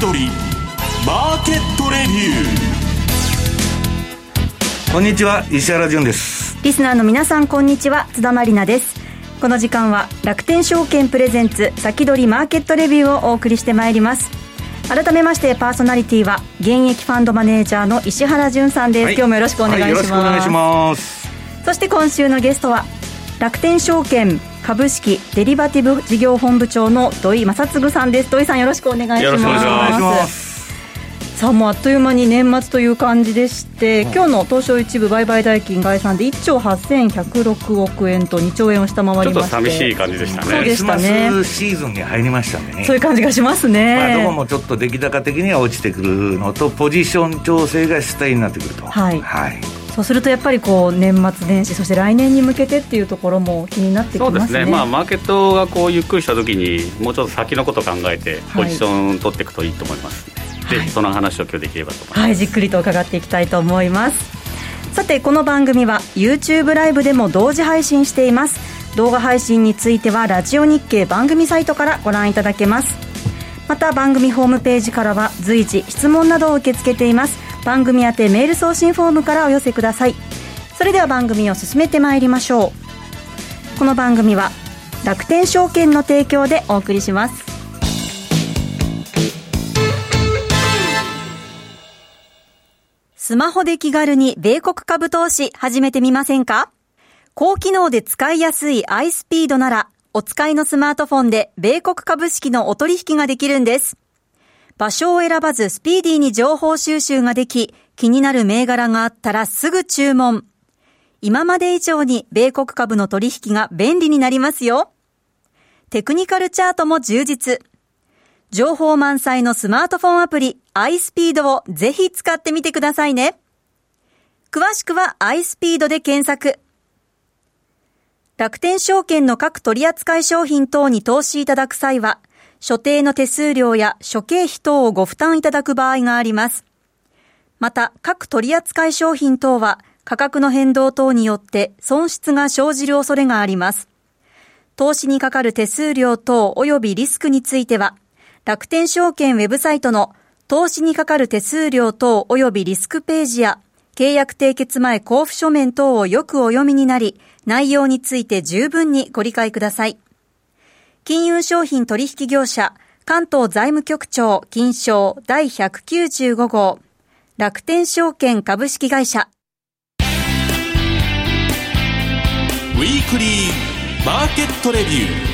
先取りマーケットレビュー。こんにちは石原潤です。リスナーの皆さんこんにちは津田まりなです。この時間は楽天証券プレゼンツ先取りマーケットレビューをお送りしてまいります。改めましてパーソナリティは現役ファンドマネージャーの石原潤さんです、はい、今日もよろしくお願いします、はい、よろしくお願いします。そして今週のゲストは楽天証券株式デリバティブ事業本部長の土井正嗣さんです。土井さんよろしくお願いします。よろしくお願いします。さあもうあっという間に年末という感じでして、今日の東証一部売買代金概算で1兆8106億円と2兆円を下回りまして。ちょっと寂しい感じでしたね。そうでしたね。シーズンに入りましたね。そういう感じがしますね、まあ、どこもちょっと出来高的には落ちてくるのとポジション調整が主体になってくると。はい、はいそうするとやっぱりこう年末年始そして来年に向けてっていうところも気になってきますね。そうですね、まあ、マーケットがこうゆっくりしたときにもうちょっと先のことを考えてポジション取っていくといいと思います、はい、でその話を今日できればと思います、はい、じっくりと伺っていきたいと思います。さてこの番組は YouTube ライブでも同時配信しています。動画配信についてはラジオ日経番組サイトからご覧いただけます。また番組ホームページからは随時質問などを受け付けています番組宛てメール送信フォームからお寄せください。それでは番組を進めてまいりましょう。この番組は楽天証券の提供でお送りします。スマホで気軽に米国株投資始めてみませんか？高機能で使いやすい iSpeed ならお使いのスマートフォンで米国株式のお取引ができるんです。場所を選ばずスピーディーに情報収集ができ、気になる銘柄があったらすぐ注文。今まで以上に米国株の取引が便利になりますよ。テクニカルチャートも充実。情報満載のスマートフォンアプリ iSpeed をぜひ使ってみてくださいね。詳しくは iSpeed で検索。楽天証券の各取扱商品等に投資いただく際は、所定の手数料や諸経費等をご負担いただく場合があります。また、各取扱商品等は価格の変動等によって損失が生じる恐れがあります。投資にかかる手数料等及びリスクについては、楽天証券ウェブサイトの投資にかかる手数料等及びリスクページや契約締結前交付書面等をよくお読みになり、内容について十分にご理解ください。金融商品取引業者、関東財務局長金賞第195号、楽天証券株式会社。ウィークリーマーケットレビュー。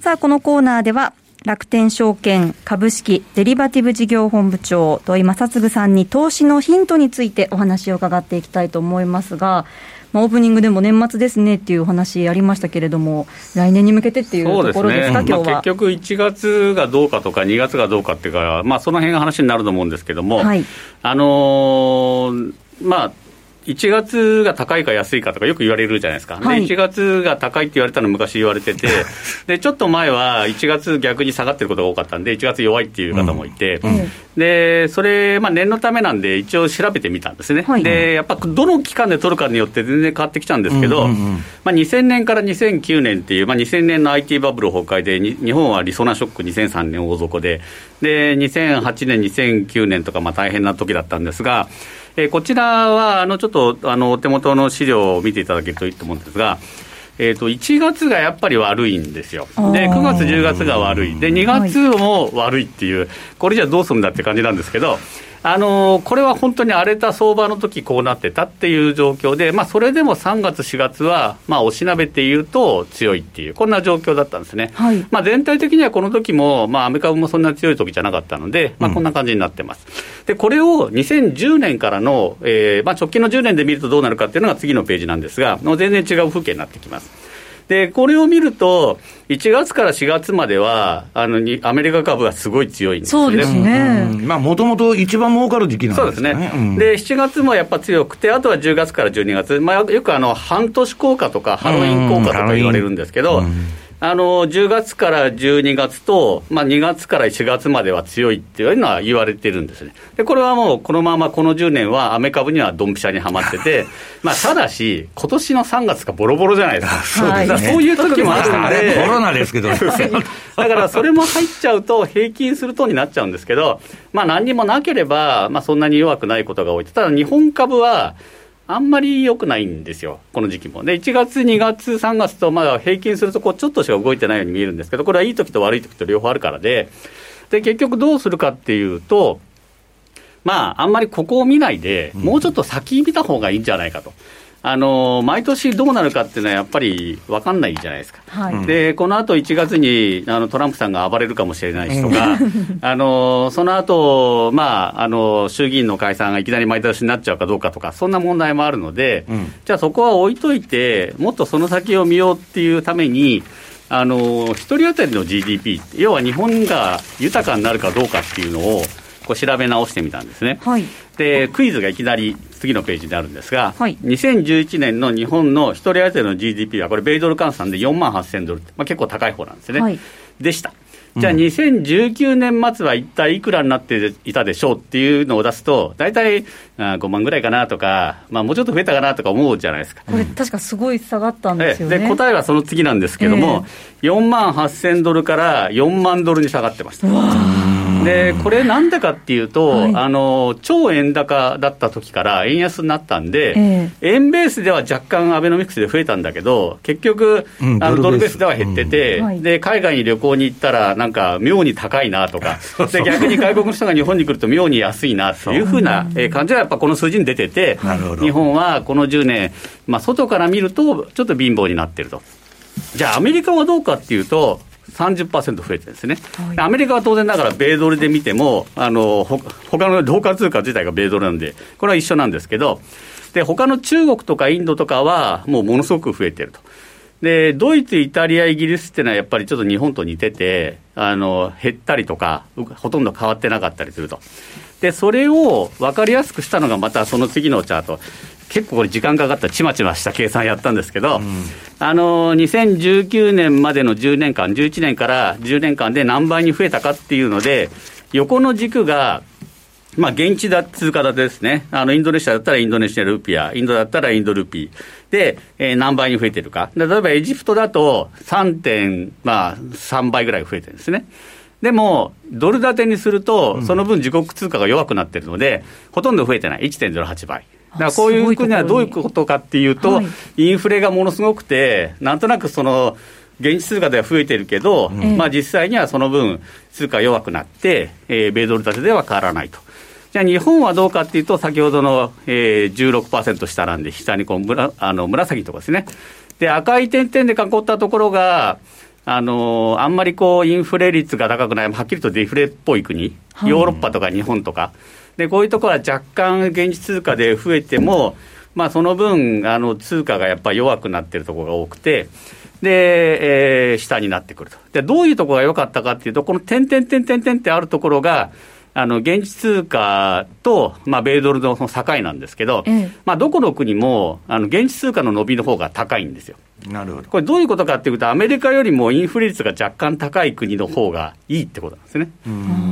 さあ、このコーナーでは、楽天証券株式デリバティブ事業本部長土井正嗣さんに投資のヒントについてお話を伺っていきたいと思いますが、まあ、オープニングでも年末ですねっていうお話ありましたけれども、来年に向けてっていうところですか、すね、まあ、結局、1月がどうかとか、2月がどうかっていうか、まあ、その辺が話になると思うんですけれども、はい、あのー、まあ、1月が高いか安いかとかよく言われるじゃないですか、はい、で1月が高いって言われたの昔言われてて、でちょっと前は1月逆に下がってることが多かったんで、1月弱いっていう方もいて、うん。うん、でそれ、まあ、念のためなんで、一応調べてみたんですね、はい、でやっぱどの期間で取るかによって全然変わってきちゃうんですけど、うんうんうん、まあ、2000年から2009年っていう、まあ、2000年の IT バブル崩壊で、日本はリソナショック2003年大底で、で2008年、2009年とか、まあ、大変な時だったんですが、えー、こちらはあのちょっとあのお手元の資料を見ていただけるといいと思うんですが、えー、と1月がやっぱり悪いんですよ、で9月、10月が悪い、で2月も悪いっていう、これじゃどうするんだって感じなんですけど、あのこれは本当に荒れた相場の時こうなってたっていう状況で、まあ、それでも3月、4月は、まあ、おしなべていうと強いっていう、こんな状況だったんですね。はい、まあ、全体的にはこの時も、まあ、アメリカもそんな強い時じゃなかったので、まあ、こんな感じになってます。うん、で、これを2010年からの、えーまあ、直近の10年で見るとどうなるかっていうのが次のページなんですが、もう全然違う風景になってきます。で、これを見ると、1月から4月までは、あのにアメリカ株がすごい強いんですね。そうですね。まあ、もともと一番儲かる時期なんですね。そうですね。うん、で、7月もやっぱ強くて、あとは10月から12月、まあ、よくあの半年効果とか、ハロウィン効果とか言われるんですけど、あの10月から12月と、まあ、2月から4月までは強いっていうのは言われてるんですね。で、これはもうこのままこの10年はアメ株にはドンピシャにはまってて、まあ、ただし、今年の3月がボロボロじゃないですか。そうですね。そういう時もあるんで。コロナですけど、だからそれも入っちゃうと、平均するとになっちゃうんですけど、まあ、何にもなければ、まあ、そんなに弱くないことが多い。ただ、日本株は、あんまり良くないんですよ、この時期も。で、1月、2月、3月と、まあ、平均するとこう、ちょっとしか動いてないように見えるんですけど、これはいい時と悪い時と両方あるからで、で、結局どうするかっていうと、まあ、あんまりここを見ないで、もうちょっと先見た方がいいんじゃないかと。あの毎年どうなるかっていうのはやっぱり分かんないじゃないですか、はい、でこのあと1月にあのトランプさんが暴れるかもしれないしとか、あのその後、まああの衆議院の解散がいきなり毎年になっちゃうかどうかとか、そんな問題もあるので、うん、じゃあそこは置いといて、もっとその先を見ようっていうために、あの1人当たりの GDP、要は日本が豊かになるかどうかっていうのを、こう調べ直してみたんですね。はい、で、クイズがいきなり次のページにあるんですが、はい、2011年の日本の1人当たりの GDP は、これ、米ドル換算で4万8000ドル、まあ、結構高い方なんですね、はい、でした。じゃあ、2019年末は一体いくらになっていたでしょうっていうのを出すと、大体5万ぐらいかなとか、まあ、もうちょっと増えたかなとか思うじゃないですか。これ、確かすごい下がったんですよね。で答えはその次なんですけども、えー、4万8000ドルから4万ドルに下がってました。でこれ、なんでかっていうと、はい、あの超円高だった時から円安になったんで、えー、円ベースでは若干、アベノミクスで増えたんだけど、結局、うん、あのドルベース。では減ってて、うん、で、海外に旅行に行ったら、なんか妙に高いなとか、で逆に外国の人が日本に来ると妙に安いなっていうふうな感じは、やっぱこの数字に出てて、日本はこの10年、まあ、外から見ると、ちょっと貧乏になってると。じゃあ、アメリカはどうかっていうと、30%増えてるんですね、はい、アメリカは当然ながら米ドルで見ても、あのほ他のローカル通貨自体が米ドルなんで、これは一緒なんですけど、で他の中国とかインドとかは、もうものすごく増えてると。でドイツ、イタリア、イギリスっていうのはやっぱりちょっと日本と似てて、あの減ったりとか、ほとんど変わってなかったりすると。で、それを分かりやすくしたのが、またその次のチャート。結構これ時間かかったちまちました計算やったんですけど、うん、あの2019年までの10年間、11年から10年間で何倍に増えたかっていうので、横の軸が、まあ、現地だ通貨建てですね。あの、インドネシアだったらインドネシアルピア、インドだったらインドルピー。で、えー、何倍に増えてるか。例えばエジプトだと3.3、まあ、倍ぐらい増えてるんですね。でも、ドル建てにすると、その分自国通貨が弱くなってるので、ほとんど増えてない。1.08倍。だからこういう国はどういうことかっていうと、インフレがものすごくて、なんとなくその、現地通貨では増えてるけど、うん、まあ実際にはその分、通貨弱くなって、えー、米ドル建てでは変わらないと。じゃあ日本はどうかっていうと、先ほどの、えー、16%下なんで、下にこうむらあの紫とかですね。で、赤い点々で囲ったところが、あのあんまりこうインフレ率が高くない、はっきりとデフレっぽい国、ヨーロッパとか日本とか、でこういうところは若干現地通貨で増えても、まあ、その分あの通貨がやっぱり弱くなってるところが多くてで、えー、下になってくると。でどういうところが良かったかっていうとこの点々点々点ってあるところがあの現地通貨と、まあ、米ドルの境なんですけど、ええ、まあ、どこの国もあの現地通貨の伸びの方が高いんですよ。なるほどこれ、どういうことかっていうと、アメリカよりもインフレ率が若干高い国の方がいいってことなんですね。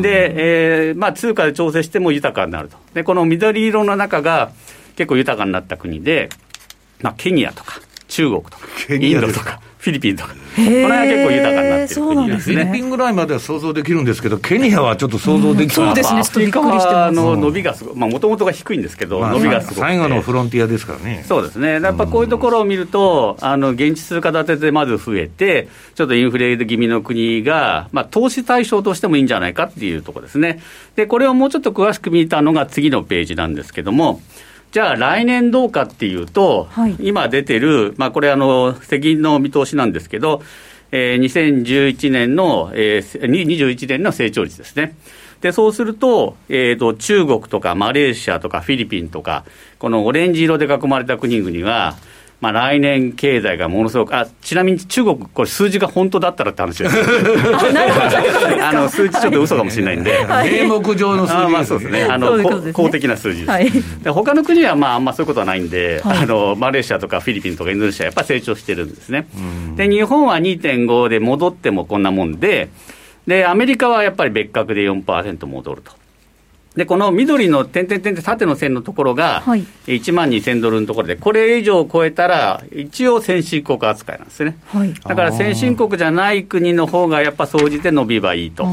で、えーまあ、通貨で調整しても豊かになると。で、この緑色の中が結構豊かになった国で、まあ、ケニアとか中国とかインドとか。フィリピンとか、この辺は結構豊かになってる国ですね。フィリピンぐらいまでは想像できる。んですけど、ケニアはちょっと想像できない、そうですね、アフリカの伸びがすごい、もともとが低いんですけど、まあ、伸びがすごい。最後のフロンティアですからね。そうですね、やっぱこういうところを見ると、あの現地通貨建てでまず増えて、ちょっとインフレ気味の国が、まあ、投資対象としてもいいんじゃないかっていうところですね。で、これをもうちょっと詳しく見たのが次のページなんですけども、じゃあ来年どうかっていうと、はい、今出てる、まあ、これあの、責任の見通しなんですけど、えー、2011年の、えー、21年の成長率ですね。で、そうすると、えっ、ー、と、中国とかマレーシアとかフィリピンとか、このオレンジ色で囲まれた国々は、まあ、来年経済がものすごく、あちなみに中国、これ、数字が本当だったらって話です あの数字ちょっと嘘かもしれないんで、名目上の数字、まあ、そうですね、あの、ね、公的な数字です。はい、で他の国はまああんまそういうことはないんで、はい、あのマレーシアとかフィリピンとかインドネシア、やっぱり成長してるんですね。で、日本は2.5で戻ってもこんなもんで、で、アメリカはやっぱり別格で4%戻ると。で、この緑の点々点々縦の線のところが、1万2000ドルのところで、これ以上超えたら、一応先進国扱いなんですね。はい、だから先進国じゃない国の方がやっぱ総じて伸びばいいと。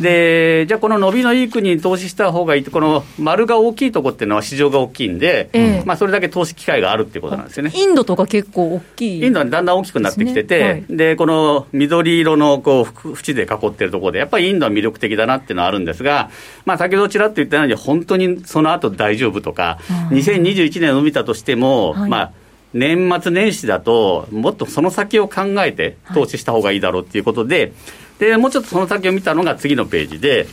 で、じゃあこの伸びのいい国に投資した方がいいと、この丸が大きいところっていうのは市場が大きいんで、えー、まあそれだけ投資機会があるっていうことなんですよね。インドとか結構大きい、インドはだんだん大きくなってきてて、で、ね。はい、この緑色のこう縁で囲ってるところで、やっぱりインドは魅力的だなっていうのはあるんですが、まあ先ほどちらっと言ったように、本当にその後大丈夫とか、2021年を見たとしても、はい、まあ、年末年始だと、もっとその先を考えて投資した方がいいだろうっていうことで、はい、でもうちょっとその先を見たのが次のページで、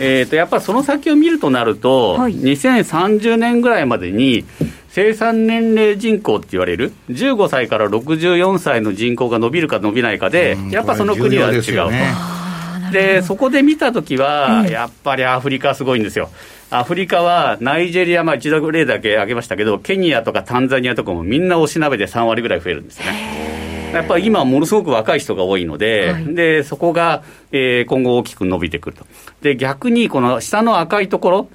えー、とやっぱりその先を見るとなると、はい、2030年ぐらいまでに、生産年齢人口って言われる、15歳から64歳の人口が伸びるか伸びないかで、やっぱその国は違うと。でそこで見たときは、やっぱりアフリカすごいんですよ。アフリカはナイジェリア、まあ、一度例だけ挙げましたけど、ケニアとかタンザニアとかもみんなおしなべで3割ぐらい増えるんですね。やっぱり今、ものすごく若い人が多いので、はい、でそこが、えー、今後大きく伸びてくると。で、逆にこの下の赤いところ、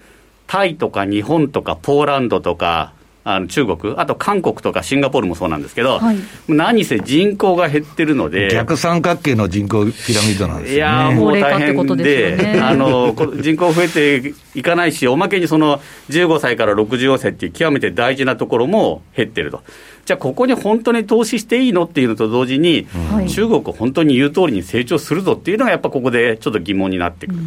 タイとか日本とかポーランドとか、あの中国、あと韓国とかシンガポールもそうなんですけど、はい、何せ人口が減ってるので、逆三角形の人口ピラミッドなんですよ、ね、いやもう大変で、ね、あの人口増えていかないし、おまけにその15歳から64歳っていう極めて大事なところも減ってると。じゃあ、ここに本当に投資していいのっていうのと同時に、うん、中国、本当に言う通りに成長するぞっていうのが、やっぱここでちょっと疑問になってくる、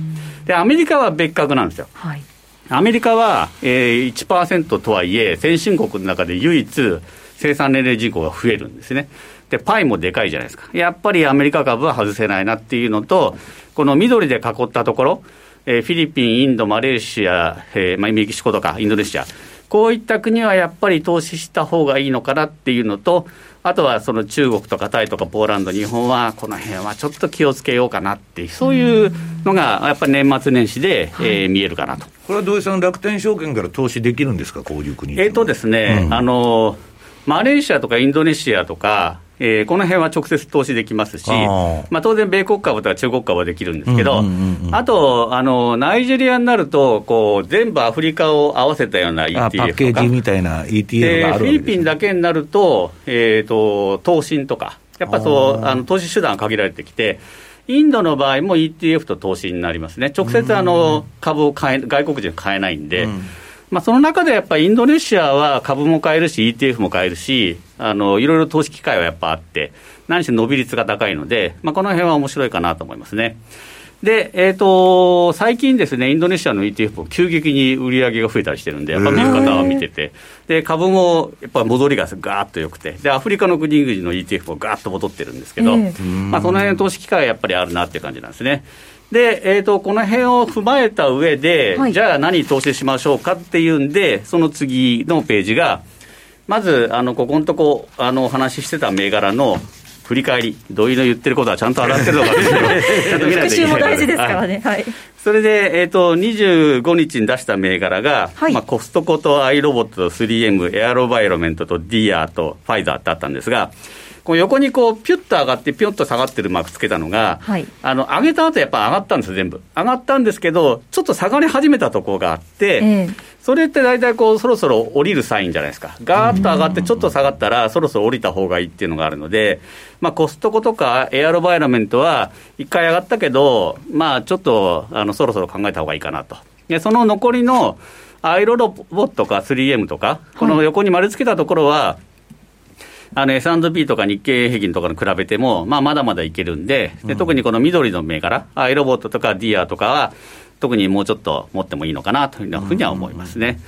でアメリカは別格なんですよ。はいアメリカは、えー、1%とはいえ、先進国の中で唯一、生産年齢人口が増えるんですね。で、パイもでかいじゃないですか。やっぱりアメリカ株は外せないなっていうのと、この緑で囲ったところ、えー、フィリピン、インド、マレーシア、えーまあ、メキシコとかインドネシア、こういった国はやっぱり投資した方がいいのかなっていうのと、あとはその中国とかタイとかポーランド、日本はこの辺はちょっと気をつけようかなってそういうのがやっぱり年末年始で、えー、見えるかなと。これは土井さん、楽天証券から投資できるんですか、こういう国。えっ、とですね、うん、あの、マレーシアとかインドネシアとか、えー、この辺は直接投資できますし、あまあ、当然、米国株とか中国株はできるんですけど、あとあの、ナイジェリアになるとこう、全部アフリカを合わせたような ETF とか、パッケージみたいな ETF があるフィリピンだけになると、えーと、投信とか、やっぱそうあの投資手段が限られてきて、インドの場合も ETF と投資になりますね、直接あの株を買え外国人買えないんで。うん。まあ、その中でやっぱりインドネシアは株も買えるし、ETF も買えるし、あのいろいろ投資機会はやっぱあって、何しろ伸び率が高いので、まあ、この辺は面白いかなと思いますね。で、えっ、ー、と、最近ですね、インドネシアの ETF も急激に売り上げが増えたりしてるんで、やっぱ見る方は見てて、で、株もやっぱ戻りがガーッと良くて、で、アフリカの国々の ETF もガーッと戻ってるんですけど、まあ、その辺の投資機会はやっぱりあるなっていう感じなんですね。で、えーと、この辺を踏まえた上で、はい、じゃあ何投資しましょうかっていうんで、その次のページが、まず、あのここのとこ、あのお話ししてた銘柄の振り返り、土井の言ってることはちゃんと合ってるのかっていうのを、ちゃんと見ないといけない。も大事ですからね。はい。それで、えっ、ー、と、25日に出した銘柄が、はい、まあ、コストコとアイロボットと 3M、エアロバイロメントとディアとファイザーってあったんですが、こう横にこうピュッと上がって、ぴょんと下がってるマークつけたのが、はい、あの上げた後やっぱ上がったんですよ、全部。上がったんですけど、ちょっと下がり始めたところがあって、えー、それって大体こう、そろそろ降りるサインじゃないですか。ガーッと上がって、ちょっと下がったら、そろそろ降りた方がいいっていうのがあるので、まあ、コストコとかエアロバイラメントは、一回上がったけど、まあ、ちょっとあのそろそろ考えた方がいいかなと。でその残りのアイロロボットか 3M とか、この横に丸つけたところは、あの S&P とか日経平均とかに比べても、まあ、まだまだいけるんでで、特にこの緑の銘柄、アイロボットとかディアとかは、特にもうちょっと持ってもいいのかなというふうには思いますね。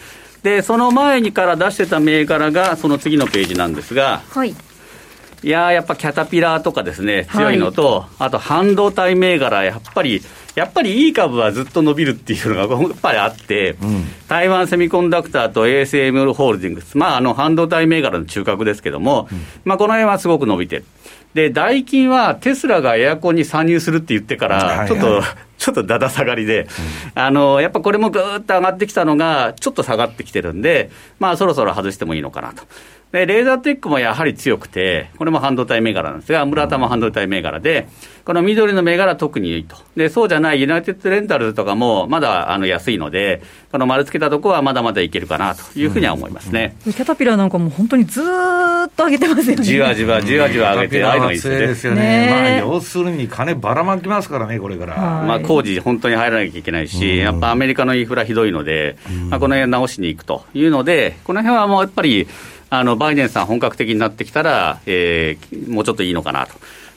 で、その前にから出してた銘柄が、その次のページなんですが、はい、いややっぱキャタピラーとかですね、強いのと、はい、あと半導体銘柄、やっぱりやっぱりいい株はずっと伸びるっていうのがやっぱりあって、うん、台湾セミコンダクターと ASML ホールディングス、まあ、あの半導体銘柄の中核ですけども、うん、まあ、この辺はすごく伸びてる。で、ダイキンはテスラがエアコンに参入するって言ってから、ちょっと、はいはい、ちょっとだだ下がりで、うん、あの、やっぱこれもぐーっと上がってきたのが、ちょっと下がってきてるんで、まあそろそろ外してもいいのかなと。で、レーザーテックもやはり強くて、これも半導体銘柄なんですが、村田も半導体銘柄で、この緑の銘柄特にいいと。で、そうじゃないユナイテッドレンタルとかもまだあの安いので、この丸つけたとこはまだまだいけるかなというふうには思いますね。うんうん、キャタピラーなんかも本当にずっと上げてますよね。じわじわじわじわ上げて、ああいうのいいですよね。ねまあ、要するに金ばらまきますからね、これから。まあ、工事本当に入らなきゃいけないし、やっぱアメリカのインフラひどいので、まあ、この辺直しに行くというので、この辺はもうやっぱり、あのバイデンさん、本格的になってきたら、えー、もうちょっといいのかなと。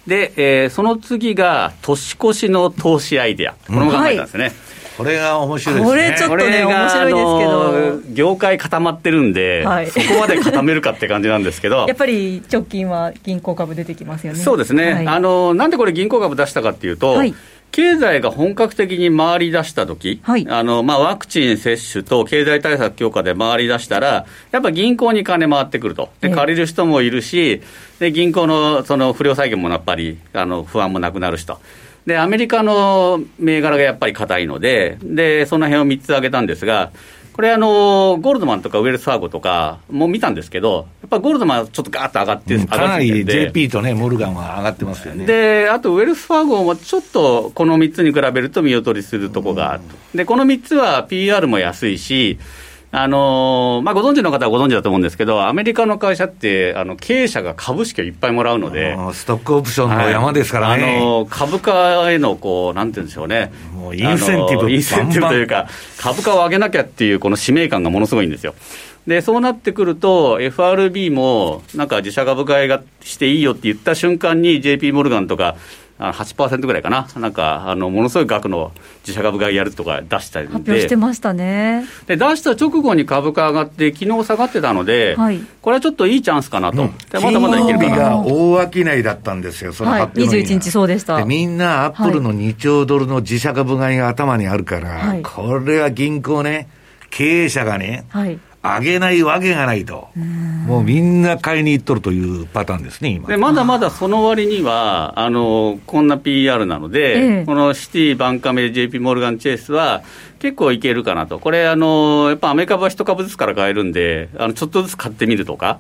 で、えー、その次が、年越しの投資アイデア、これも考えたんですね。はいこれが面白いですね。これちょっとね、面白いですけど。業界固まってるんで、はい、そこまで固めるかって感じなんですけど。やっぱり直近は銀行株出てきますよね。そうですね。はい、あの、なんでこれ銀行株出したかっていうと、はい経済が本格的に回り出したとき、はい、あのまあ、ワクチン接種と経済対策強化で回り出したら、やっぱ銀行に金回ってくると、で借りる人もいるし、で銀行のその不良債権もやっぱりあの不安もなくなるしと。で、アメリカの銘柄がやっぱり硬いので、で、その辺を3つ挙げたんですが、これあの、ゴールドマンとかウェルスファーゴとかも見たんですけど、やっぱゴールドマンはちょっとガーッと上がって、うん、かなり JP とね、モルガンは上がってますよね。で、あとウェルスファーゴもちょっとこの3つに比べると見劣りするとこがあると。で、この3つは PER も安いし、あのまあ、ご存知の方はご存知だと思うんですけど、アメリカの会社って、あの経営者が株式をいっぱいもらうので、ストックオプションの山ですからね、はい、あの株価へのこう、なんていうんでしょうね、もうインセンティブインセンティブというか、株価を上げなきゃっていう、この使命感がものすごいんですよ。でそうなってくると、FRB もなんか自社株買いがしていいよって言った瞬間に、JP モルガンとか、8%ぐらいかな、なんかあのものすごい額の自社株買いやるとか出したり発表してましたね。で出した直後に株価上がって、昨日下がってたので、はい、これはちょっといいチャンスかなと、うん、まだまだいけるかな。が大商いだったんですよ、その発表の、はい、21日そうでした。みんなアップルの2兆ドルの自社株買いが頭にあるから、はい、これは銀行ね、経営者がね、はい上げないわけがないと、もうみんな買いに行っとるというパターンですね、今。でまだまだその割には、あのこんな PR なので、ええ、このシティ、バンカメ、JP モルガン・チェイスは、結構いけるかなと、これ、あのやっぱアメリカは1株ずつから買えるんで、あのちょっとずつ買ってみるとか。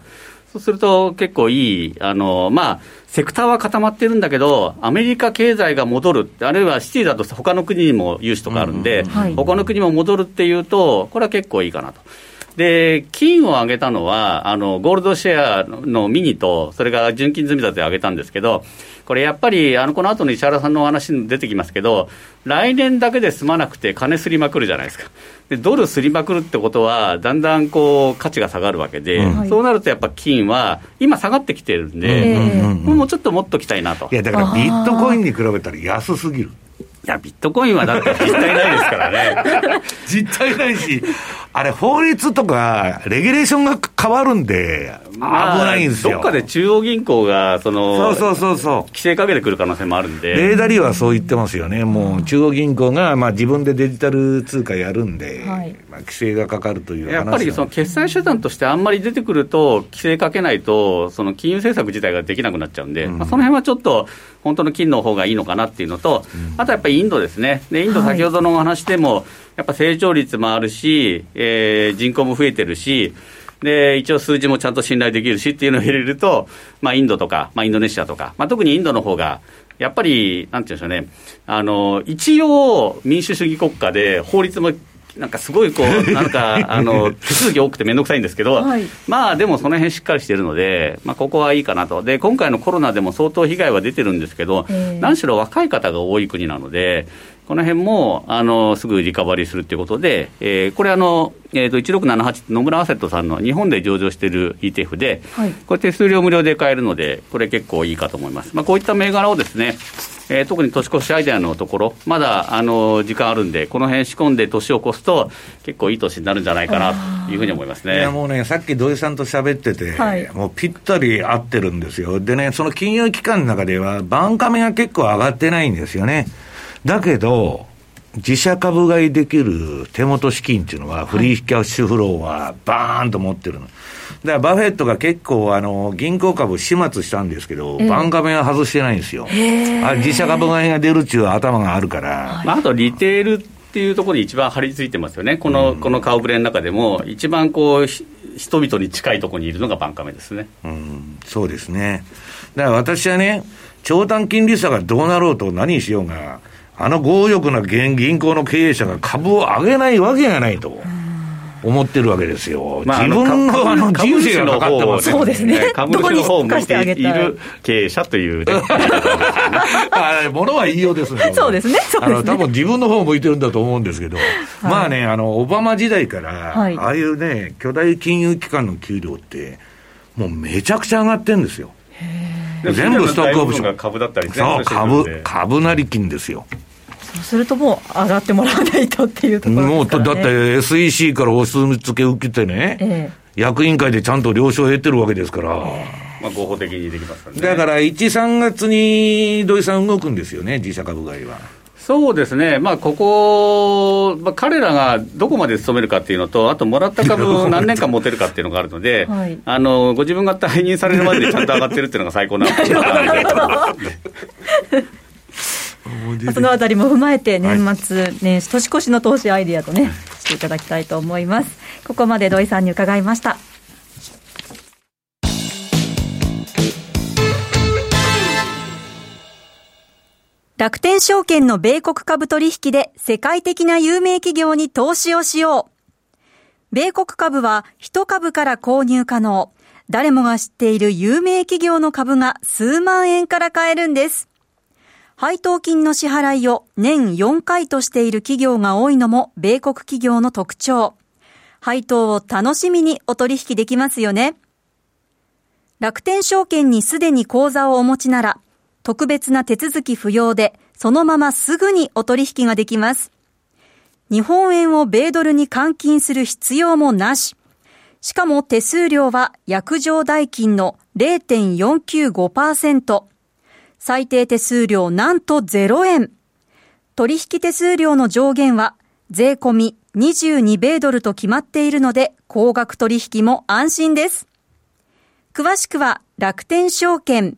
そうすると結構いい、あのまあ、セクターは固まってるんだけど、アメリカ経済が戻る、あるいはシティだと他の国にも融資とかあるんで、うんうん。はい、他の国も戻るっていうと、これは結構いいかなと。で、金を上げたのは、あの、ゴールドシェアのミニと、それから純金積み立て上げたんですけど、これやっぱり、あの、この後の石原さんのお話に出てきますけど、来年だけで済まなくて金すりまくるじゃないですか。で、ドルすりまくるってことは、だんだんこう、価値が下がるわけで、うん、そうなるとやっぱ金は、今下がってきてるんで、もうちょっと持っときたいなと。いや、だからビットコインに比べたら安すぎる。いや、ビットコインはだって 実体ないですからね。実体ないし、あれ、法律とか、レギュレーションが変わるんで、危ないんですよ。どっかで中央銀行が、その、そうそうそうそう。規制かけてくる可能性もあるんで。レーダリーはそう言ってますよね。もう、中央銀行が、まあ、自分でデジタル通貨やるんで、はい、まあ、規制がかかるというやっぱり、その、決済手段としてあんまり出てくると、規制かけないと、その、金融政策自体ができなくなっちゃうんで、うん、まあ、その辺はちょっと、本当の金の方がいいのかなっていうのと、うん、あとやっぱりインドですね。で、インド先ほどのお話でも、はいやっぱ成長率もあるし、えー、人口も増えてるし、で、一応数字もちゃんと信頼できるしっていうのを入れると、まあ、インドとか、まあ、インドネシアとか、まあ、特にインドの方が、やっぱり、なんていうんでしょうね、あの、一応、民主主義国家で法律もなんかすごいこう、なんか、あの、手続き多くてめんどくさいんですけど、はい、まあでもその辺しっかりしてるので、まあここはいいかなと。で、今回のコロナでも相当被害は出てるんですけど、何しろ若い方が多い国なので、この辺もあのすぐリカバリーするということで、えー、これあの、えーと、1678野村アセットさんの日本で上場している ETF で、はい、これ手数料無料で買えるので、これ結構いいかと思います。まあ、こういった銘柄をですね、えー、特に年越しアイデアのところ、まだあの時間あるんで、この辺仕込んで年を越すと、結構いい年になるんじゃないかなというふうに思いますねいやもうね、さっき土井さんと喋ってて、はい、もうぴったり合ってるんですよ。でね、その金融機関の中では、バンカメが結構上がってないんですよね。だけど、自社株買いできる手元資金っていうのは、フリーキャッシュフローはバーンと持ってるの。だからバフェットが結構、あの、銀行株始末したんですけど、バンカメは外してないんですよ。あ自社株買いが出るっていう頭があるから。まあ、あとリテールっていうところに一番張り付いてますよね。この、うん、この顔ぶれの中でも、一番こう、人々に近いところにいるのがバンカメですね。うん、そうですね。だから私はね、長短金利差がどうなろうと何しようが、あの強力な銀行の経営者が株を上げないわけがないと。思ってるわけですよ。まあ、自分のあの人生がかかってますそうですね。株主の方を向いている経営者という、ね。ものは言いようですね。そうですね。あの、多分自分の方を向いてるんだと思うんですけど、まあね、あの、オバマ時代から、ああいうね、巨大金融機関の給料って、もうめちゃくちゃ上がってるんですよ。全部ストックオプション。株だったりそう、株、株なり金ですよ。そうするともう上がってもらわないとっていうところ、ね、もうだって SEC からお墨付け受けてね、ええ、役員会でちゃんと了承を得てるわけですから。えまあ、合法的にできますからね。だから、1、3月に土井さん動くんですよね、自社株買いは。そうですね、まあ、ここ、まあ、彼らがどこまで勤めるかっていうのと、あともらった株を何年間持てるかっていうのがあるので、はい、あのご自分が退任されるまでにちゃんと上がってるっていうのが最高な。そのあたりも踏まえて、年末年始、年越しの投資アイディアとね、していただきたいと思います。ここまで土井さんに伺いました。楽天証券の米国株取引で世界的な有名企業に投資をしよう。米国株は一株から購入可能。誰もが知っている有名企業の株が数万円から買えるんです。配当金の支払いを年4回としている企業が多いのも米国企業の特徴。配当を楽しみにお取引できますよね。楽天証券にすでに口座をお持ちなら、特別な手続き不要で、そのまますぐにお取引ができます。日本円を米ドルに換金する必要もなし。しかも手数料は約定代金の0.495%。最低手数料なんと0円。取引手数料の上限は税込み22米ドルと決まっているので高額取引も安心です。詳しくは楽天証券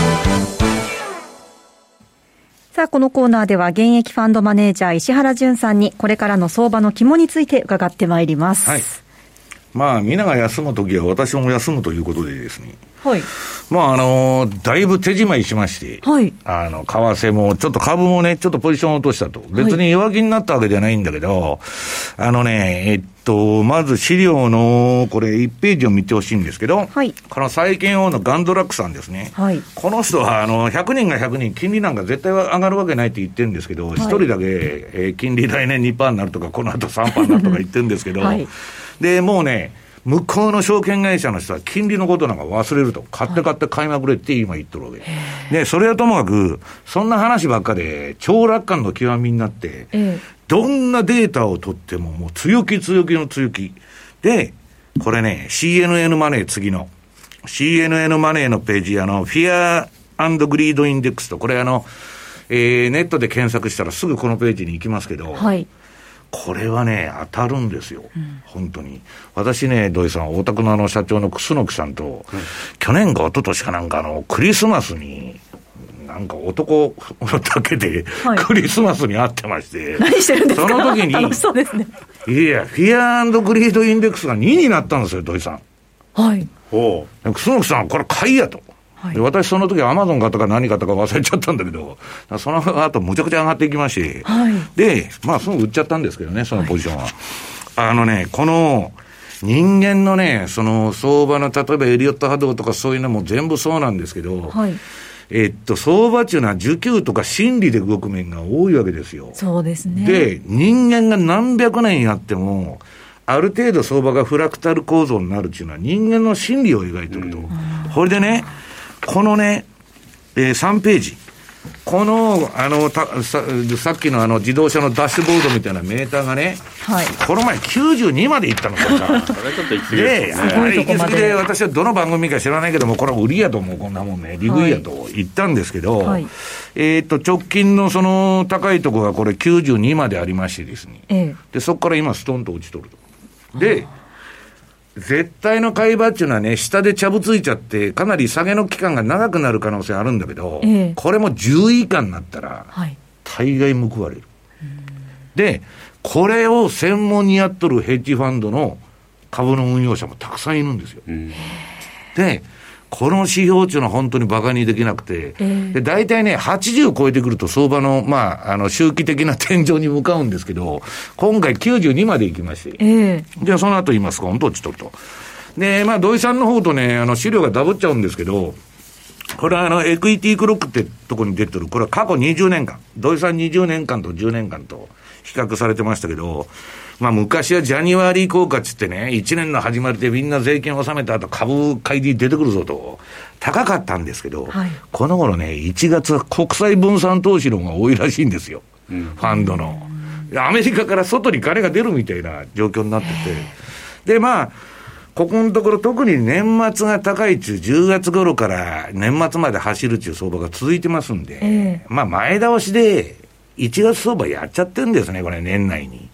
さあ、このコーナーでは現役ファンドマネージャー石原淳さんにこれからの相場の肝について伺ってまいります。はい。まあ、皆が休むときは私も休むということでですね。はい。まあ、あのだいぶ手締まいしまして、はい。あの、為替も、ちょっと株もね、ちょっとポジションを落としたと。別に弱気になったわけじゃないんだけど、あのね、えっと、まず資料の、これ1ページを見てほしいんですけど、はい。この債券王のガンドラックさんですね。はい。この人は、あの、100人が100人、金利なんか絶対上がるわけないって言ってるんですけど、一、人だけ、えー、金利来年2%になるとか、この後3%になるとか言ってるんですけど、はい。で、もうね、向こうの証券会社の人は金利のことなんか忘れると、買って買って買いまくれって今言ってるわけ。で、それはともかく、そんな話ばっかで、超楽観の極みになって、どんなデータを取っても、もう強気強気の強気。で、これね、CNN マネー次の。CNN マネーのページ、あの、 Fear Greed Index と、これあの、えー、ネットで検索したらすぐこのページに行きますけど、はい。これはね、当たるんですよ、うん、本当に。私ね、土井さん、大田区のあの社長の楠木さんと、うん、去年か一昨年かなんか、あの、クリスマスに、なんか男だけで、クリスマスに会ってまして、何してるんですか？その時に、そうですね。いや、 Fear Greed Index が2になったんですよ、土井さん。はい。お楠木さん、これ買いやと。はい、私その時アマゾン買ったか何買ったか忘れちゃったんだけど、その後むちゃくちゃ上がっていきまして、はい、で、まあすぐ売っちゃったんですけどね、そのポジションは。はい、あのね、この、人間のね、その相場の、例えばエリオット波動とかそういうのも全部そうなんですけど、はい、えっと、相場っていうのは需給とか心理で動く面が多いわけですよ。そうですね。で、人間が何百年やっても、ある程度相場がフラクタル構造になるっていうのは人間の心理を描いてると。うん、これでね、このね、えー、3ページ。この、あの、たささっきのあの自動車のダッシュボードみたいなメーターがね、はい、この前92までいったのかさ。それちょっと行き過ぎで行き過ぎで、私はどの番組か知らないけども、これは売りやと思う、こんなもんね。リグイやと言ったんですけど、はい、えっと、直近のその高いところがこれ92までありましてですね。ええ、で、そこから今ストンと落ちとると。で、絶対の買い場っていうのはね、下でちゃぶついちゃって、かなり下げの期間が長くなる可能性あるんだけど、ええ、これも10位以下になったら、はい、大概報われる。で、これを専門にやっとるヘッジファンドの株の運用者もたくさんいるんですよ。で、この指標っていうのは本当に馬鹿にできなくて、えー、で大体ね、80超えてくると相場の、まあ、あの、周期的な天井に向かうんですけど、今回92まで行きまして、えー、じゃあその後言いますか、本当落ちと。ると。で、まあ、土井さんの方とね、あの、資料がダブっちゃうんですけど、これはあの、エクイティクロックってとこに出てる、これは過去20年間、土井さん20年間と10年間と比較されてましたけど、まあ昔はジャニワリー効果っつってね、1年の始まりでみんな税金を納めた後株買いに出てくるぞと、高かったんですけど、はい、この頃ね、1月は国際分散投資論が多いらしいんですよ。うん、ファンドの。アメリカから外に金が出るみたいな状況になってて。で、まあ、ここのところ特に年末が高い中、10月頃から年末まで走るっていう相場が続いてますんで、えー、まあ前倒しで1月相場やっちゃってるんですね、これ年内に。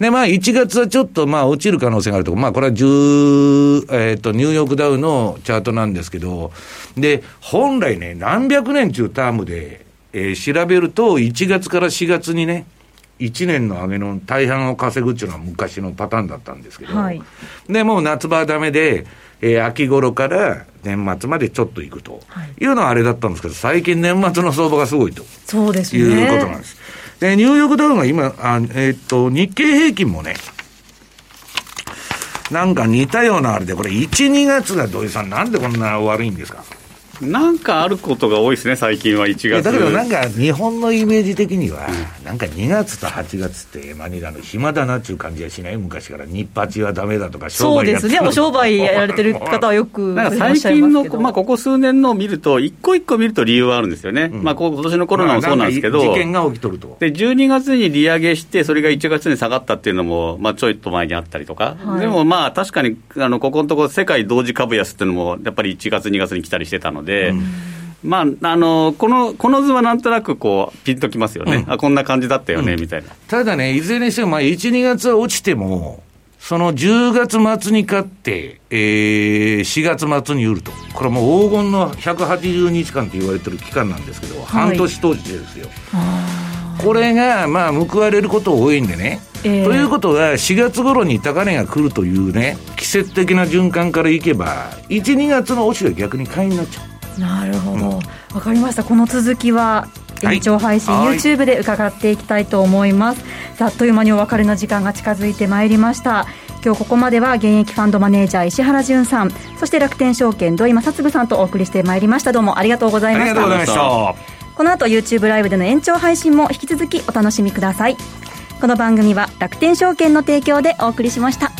で、まあ、1月はちょっと、まあ、落ちる可能性があると。まあ、これは10、えっ、ー、と、ニューヨークダウのチャートなんですけど、で、本来ね、何百年中タームで、えー、調べると、1月から4月にね、1年の上げの大半を稼ぐっていうのは昔のパターンだったんですけど、はい、で、もう夏場はダメで、えー、秋頃から年末までちょっと行くと、はい、いうのはあれだったんですけど、最近年末の相場がすごいと。そうですね。いうことなんです。で、ニューヨークダウが今、あえー、っと、日経平均もね、なんか似たようなあれで、これ1、2月が土井さん、なんでこんな悪いんですか？なんかあることが多いですね、最近は1月。だけどなんか、日本のイメージ的には、うん、なんか2月と8月ってマニラの暇だなっていう感じはしない、昔から、日八はだめだとか、商売そうですね、お商売やられてる方はよく なんか最近の、まあ、ここ数年の見ると、一個一個見ると理由はあるんですよね、うん、まあ、今年のコロナもそうなんですけど、事件が起きとると。で12月に利上げして、それが1月に下がったっていうのも、まあ、ちょいと前にあったりとか、はい、でもまあ、確かにあのここのところ、世界同時株安っていうのも、やっぱり1月、2月に来たりしてたので。うん。まあ、あのこのこの図はなんとなくこうピンときますよね、うん、あこんな感じだったよね、うん、みたいな。ただね、いずれにしても、まあ、1、2月は落ちても、その10月末に勝って、えー、4月末に売ると、これはもう黄金の180日間と言われてる期間なんですけど、はい、半年投資ですよ。これが、まあ、報われること多いんでね。えー、ということは、4月頃に高値が来るというね、季節的な循環からいけば、1、2月の落ちが逆に買いになっちゃう。なるほど、わ、うん、かりました。この続きは延長配信、はい、YouTube で伺っていきたいと思います。あっという間にお別れの時間が近づいてまいりました。今日ここまでは現役ファンドマネージャー石原淳さん。そして楽天証券土井正嗣さんとお送りしてまいりました。どうもありがとうございました。この後 YouTube ライブでの延長配信も引き続きお楽しみください。この番組は楽天証券の提供でお送りしました